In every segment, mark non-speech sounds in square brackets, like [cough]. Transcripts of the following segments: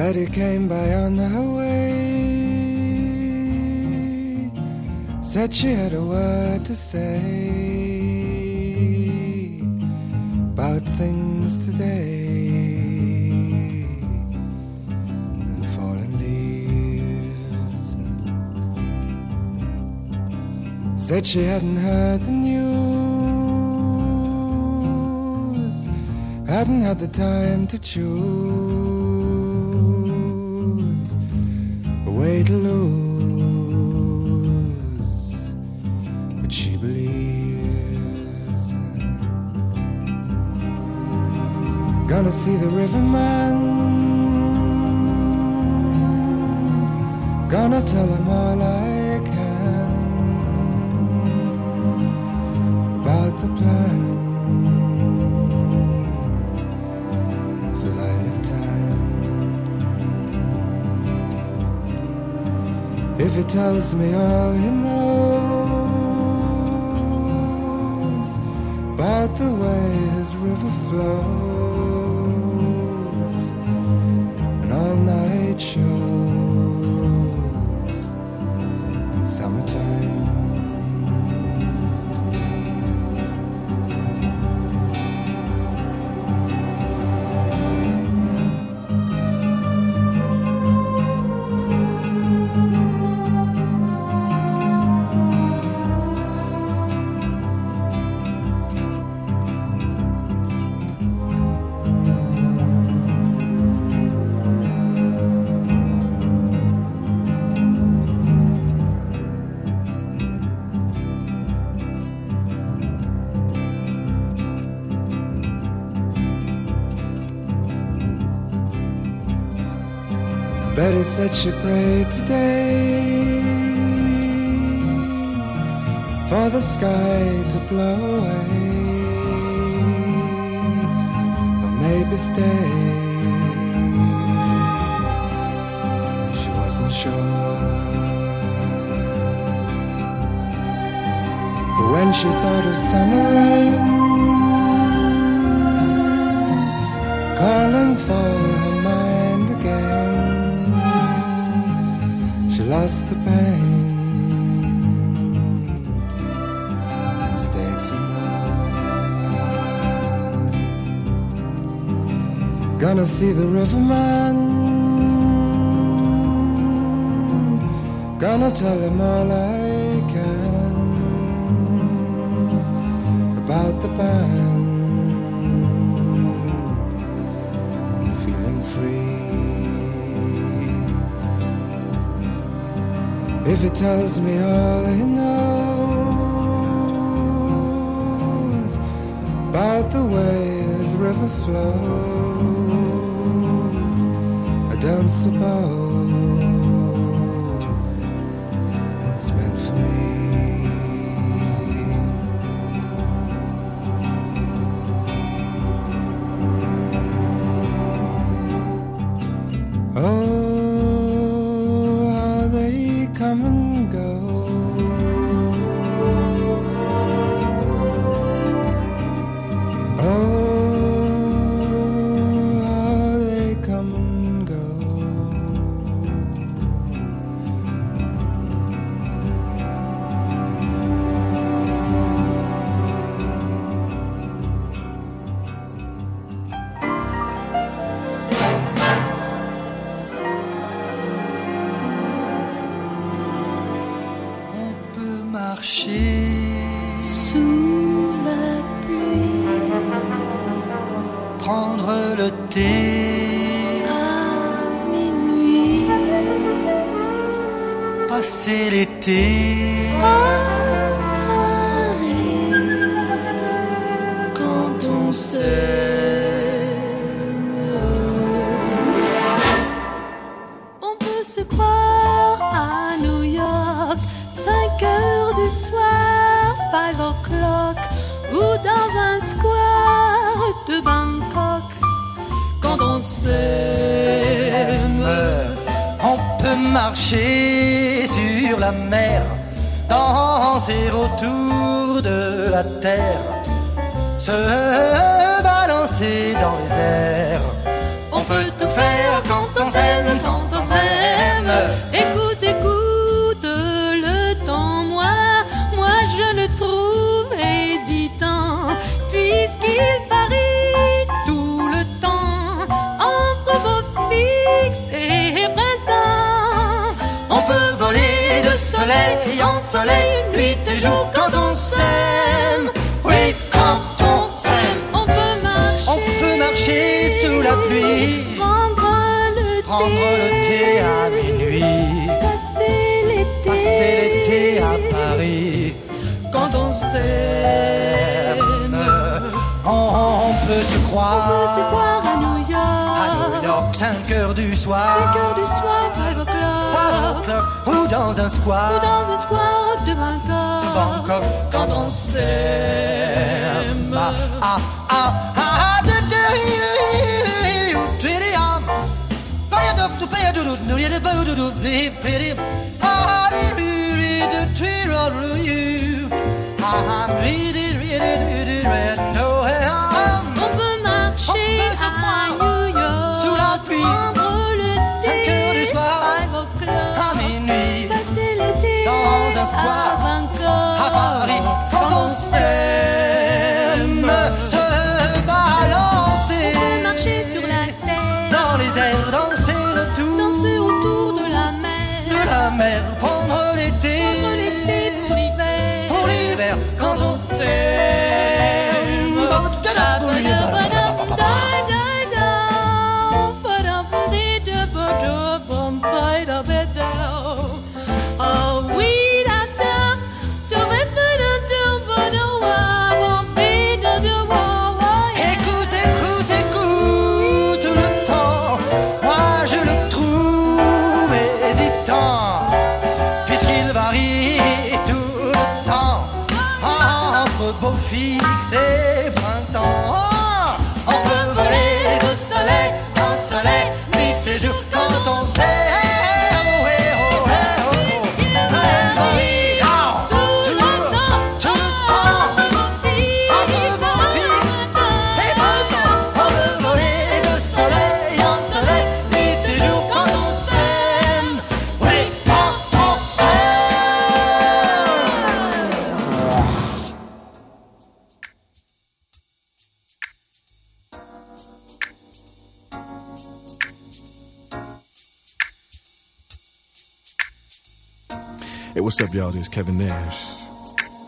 Betty came by on her way. Said she had a word to say about things today. And leaves. Said she hadn't heard the news, hadn't had the time to choose way to lose. But she believes. Gonna see the riverman. Gonna tell him all I can about the plan If he tells me all he knows about the way his river flows Betty said she prayed today for the sky to blow away, or maybe stay. She wasn't sure. For when she thought of summer rain, calling for her lost the pain stayed for more. Gonna see the riverman. Gonna tell him all I can about the band. If it tells me all it knows about the way this river flows, I don't suppose marcher Sous la pluie, prendre le thé, à minuit, passer l'été, marcher sur la mer, danser autour de la terre, se balancer dans les airs. on peut tout faire soleil, en soleil, nuit et jour quand on s'aime. Oui, quand on s'aime, On peut marcher. on peut marcher sous la pluie, Prendre le prendre le thé à minuit, Passer l'été. passer l'été à Paris. Quand on s'aime, on, on peut se On peut croire se croire à New York. à New York, 5 heures du soir. 5 heures du soir, 5 o'clock. Ou dans un square. Ou dans un square de quand on s'aime. Ah, ah, ah, on peut marcher à New York sous la pluie, prendre le thé, 5 heures du soir, à minuit, passer l'été dans un square. Up, y'all? This is Kevin Nash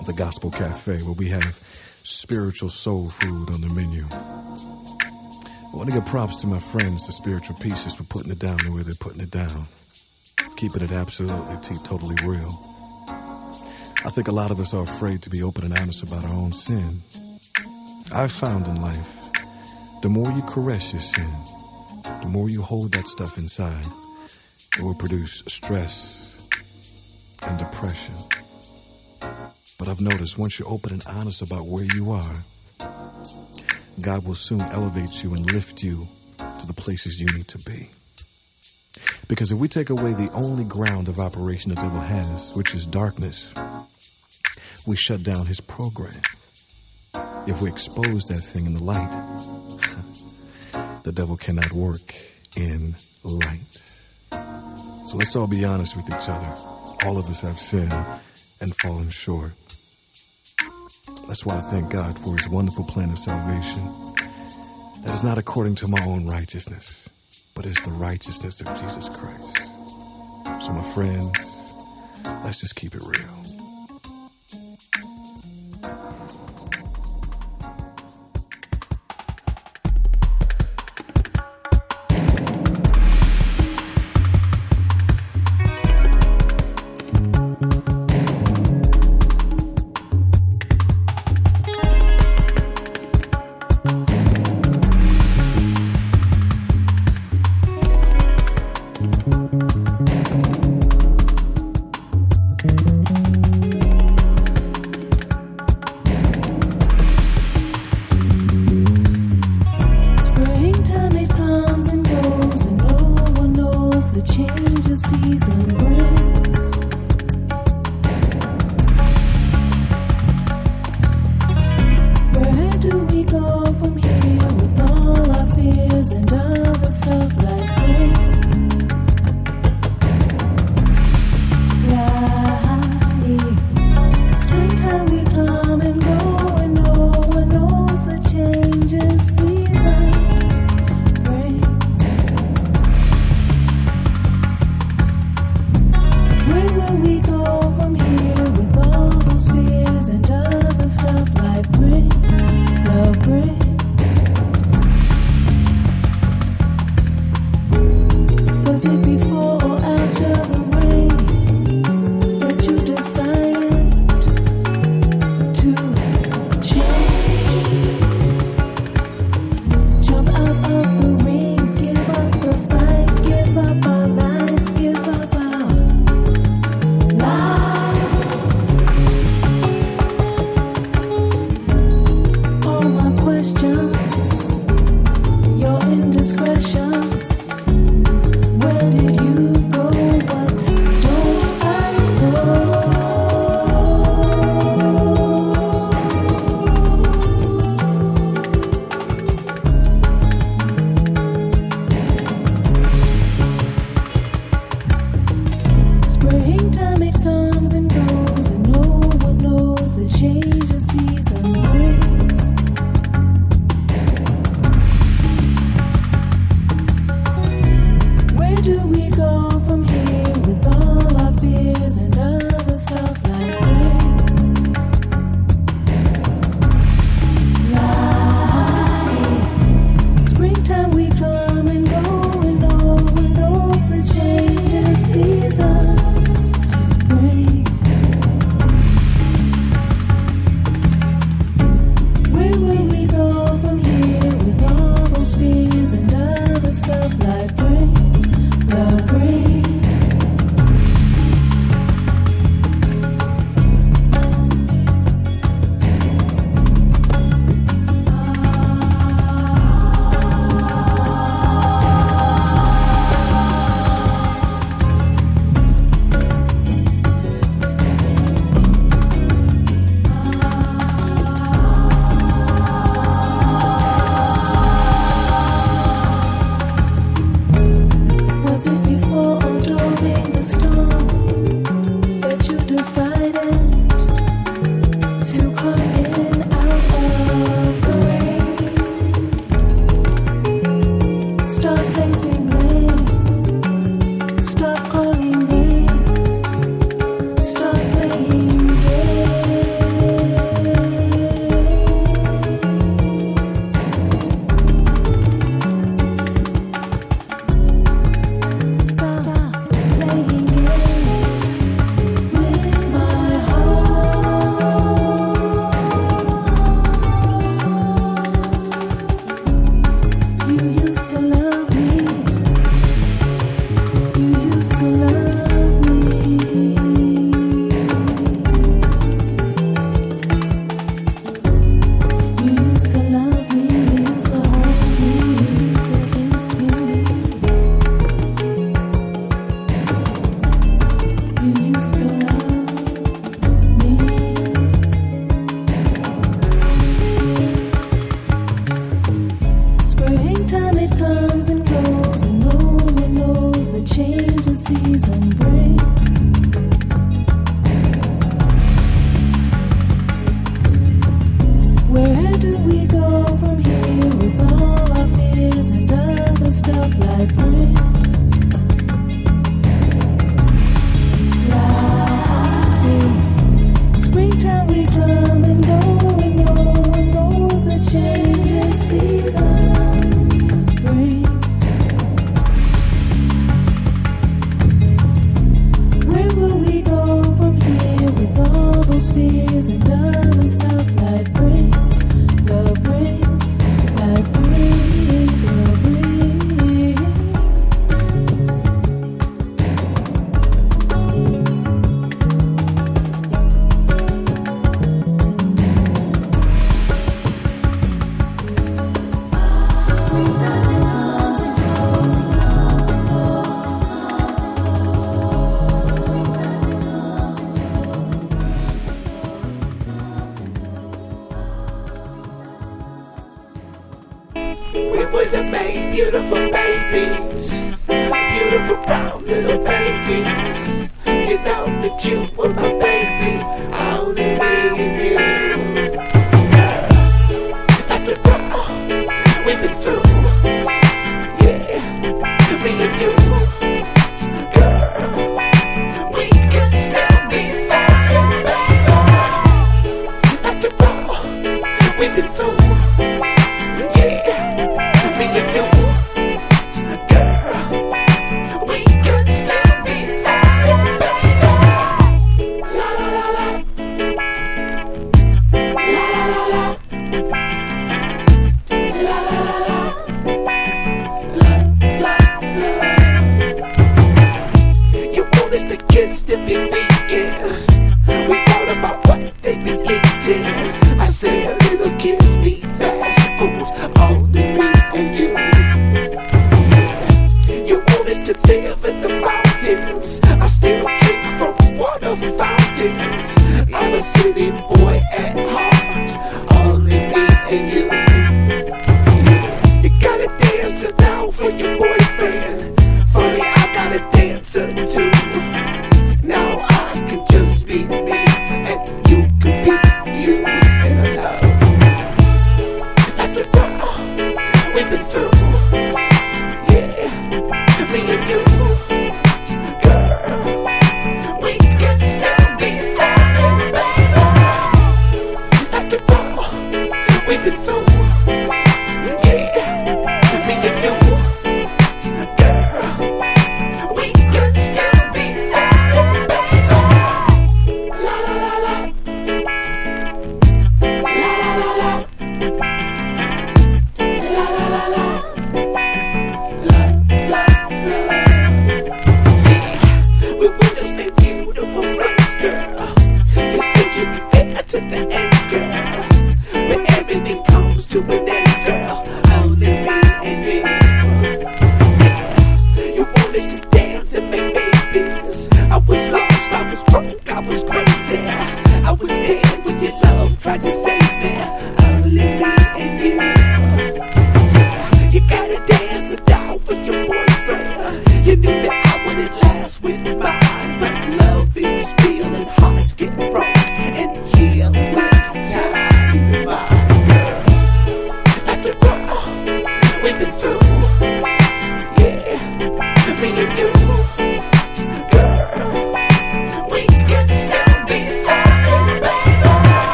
of the Gospel Cafe, where we have spiritual soul food on the menu. I want to give props to my friends, the spiritual pieces, for putting it down the way they're putting it down, keeping it absolutely totally real. I think a lot of us are afraid to be open and honest about our own sin. I've found in life, the more you caress your sin, the more you hold that stuff inside, it will produce stress depression. But I've noticed once you're open and honest about where you are, God will soon elevate you and lift you to the places you need to be. Because if we take away the only ground of operation the devil has, which is darkness, we shut down his program. If we expose that thing in the light, [laughs] the devil cannot work in light. So let's all be honest with each other. All of us have sinned and fallen short. That's why I thank God for his wonderful plan of salvation. That is not according to my own righteousness, but is the righteousness of Jesus Christ. So, my friends, let's just keep it real.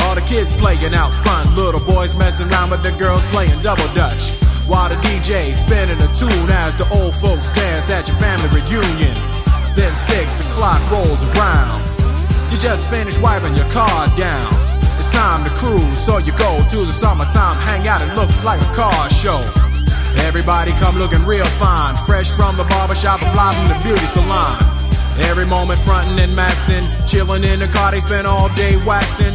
All the kids playing out front, little boys messing around with the girls playing double dutch. While the DJ spinning a tune as the old folks dance at your family reunion. Then six o'clock rolls around. You just finished wiping your car down. It's time to cruise, so you go to the summertime hangout. It looks like a car show. Everybody come looking real fine, fresh from the barbershop or fly from the beauty salon. Every moment frontin' and maxin', chillin' in the car, they spend all day waxin'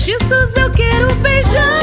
Cochichos eu quero beijar.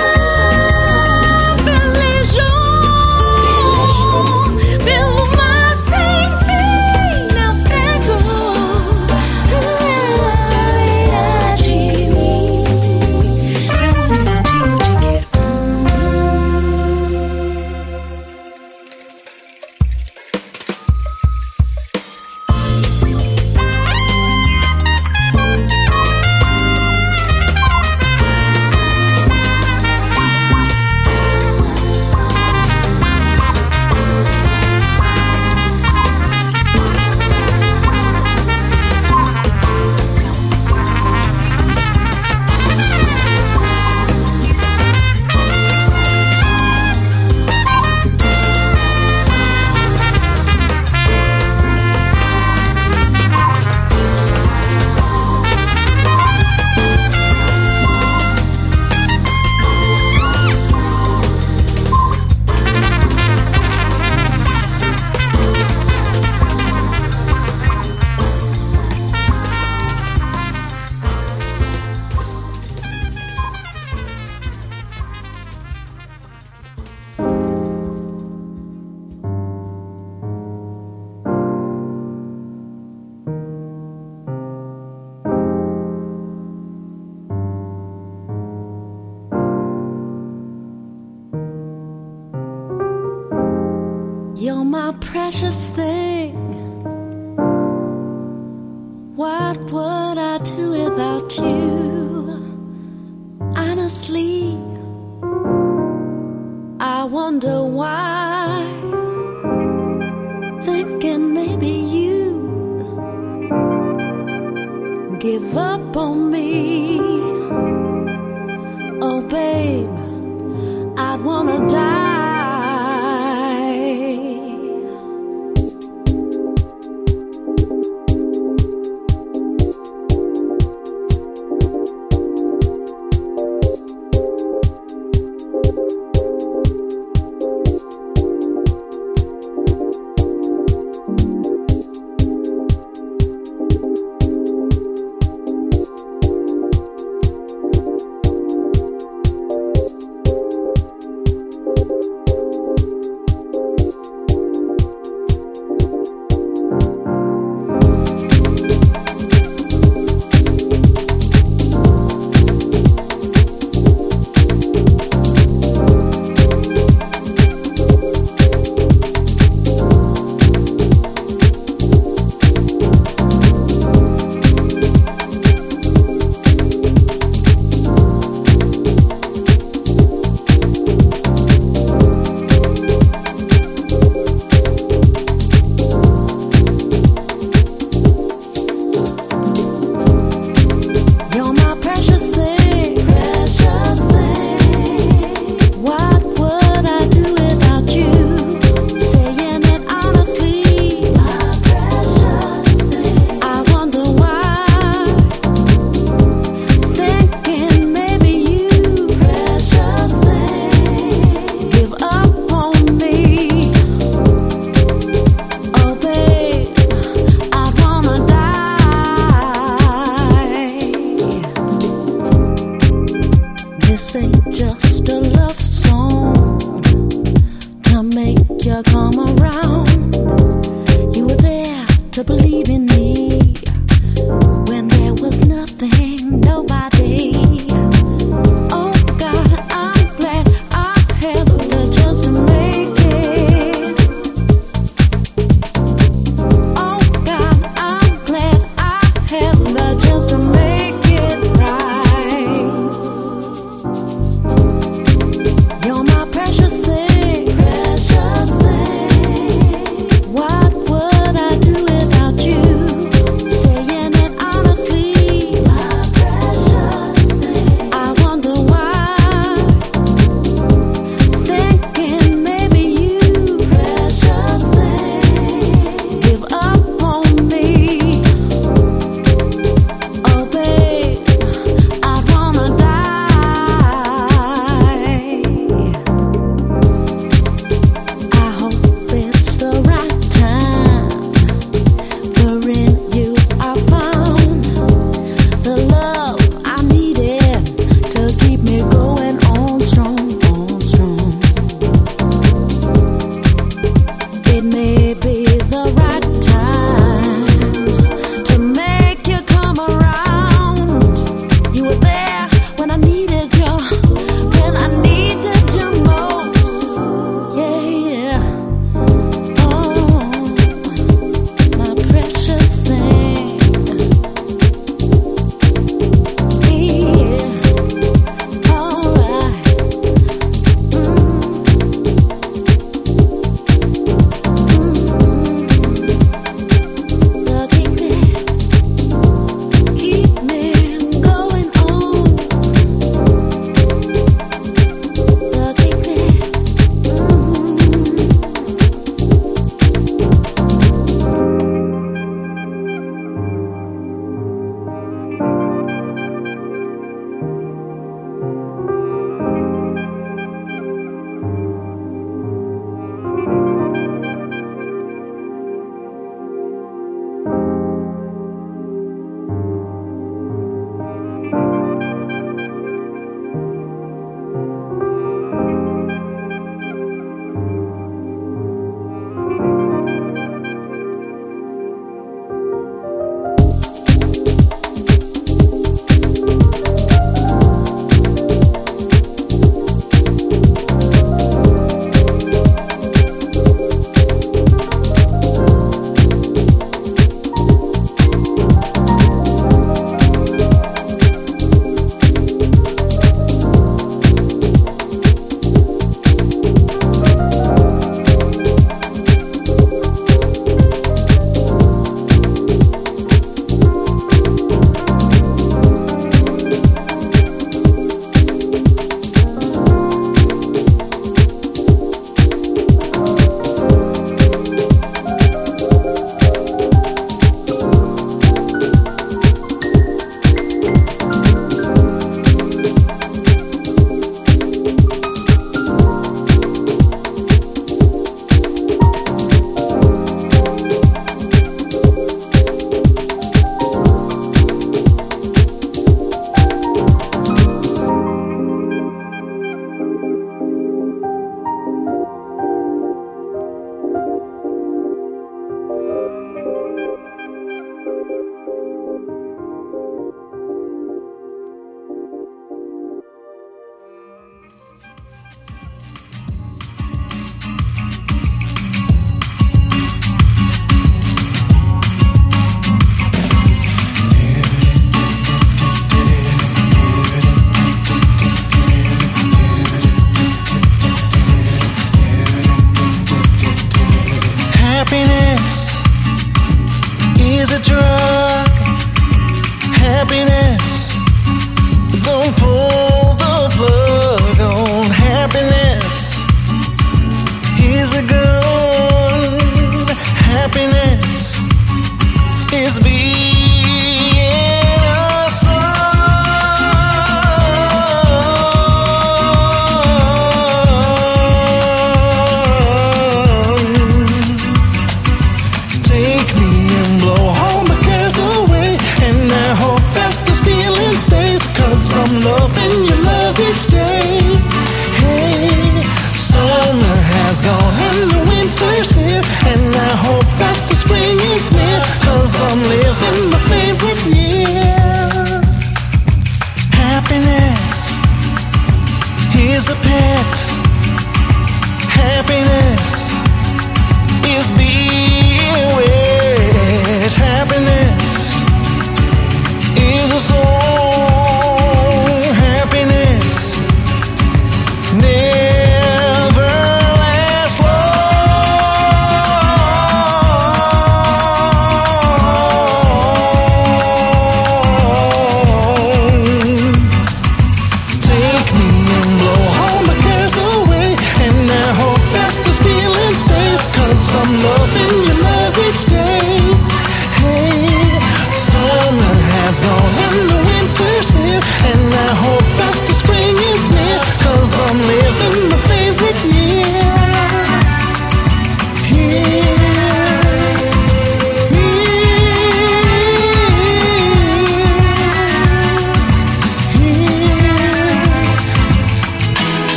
Wanna die.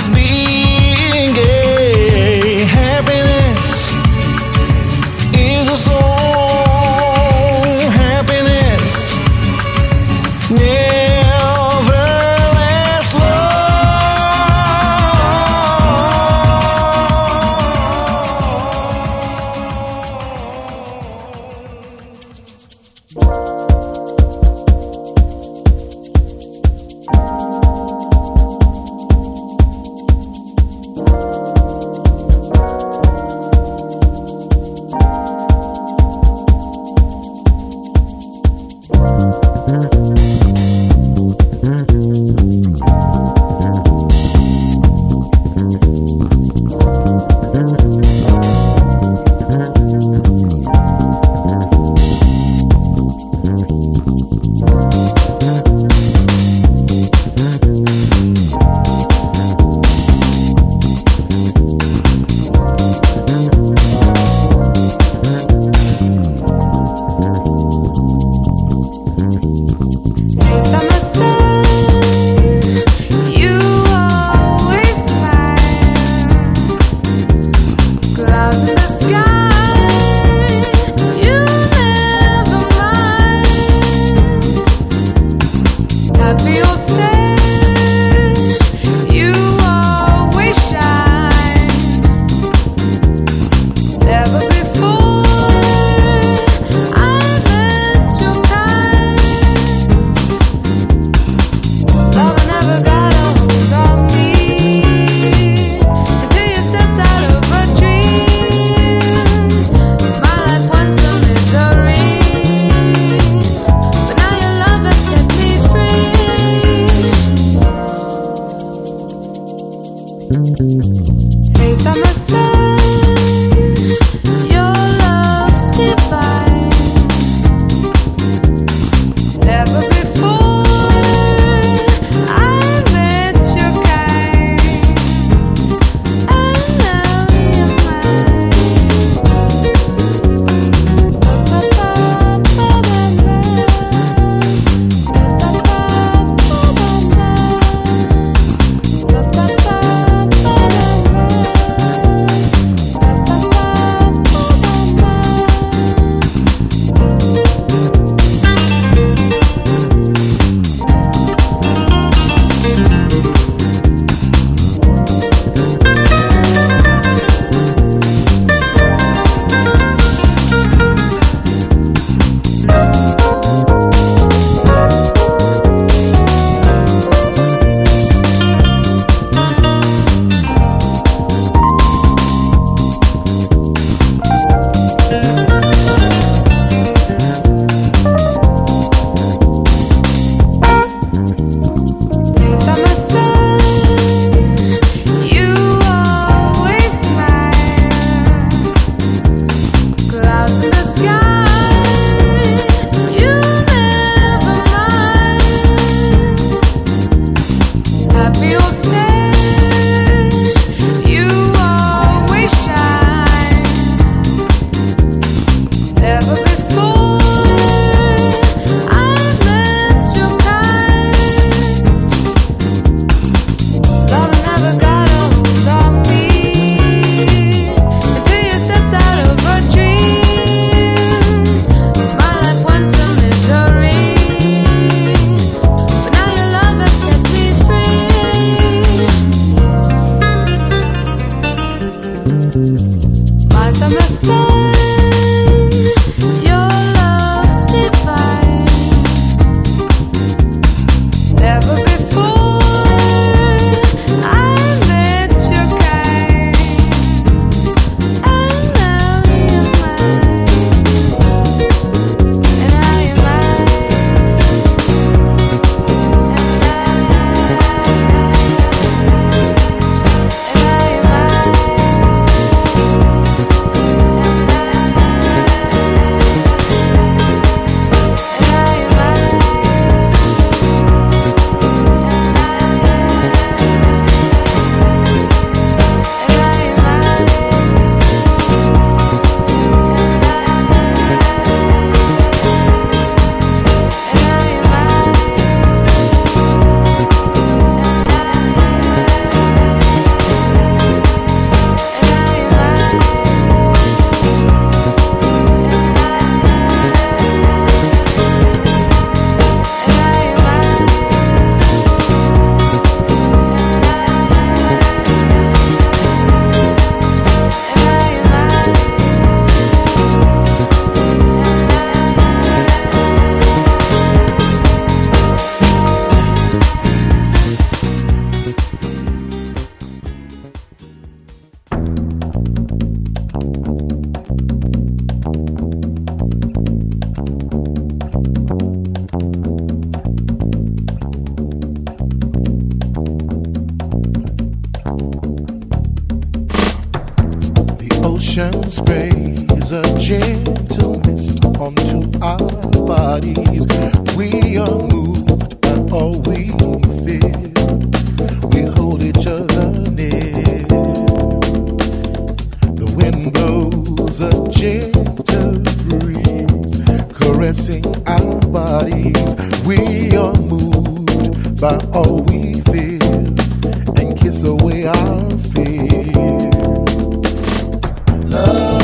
Is being myself dancing our bodies. We are moved by all we feel and kiss away our fears. Love.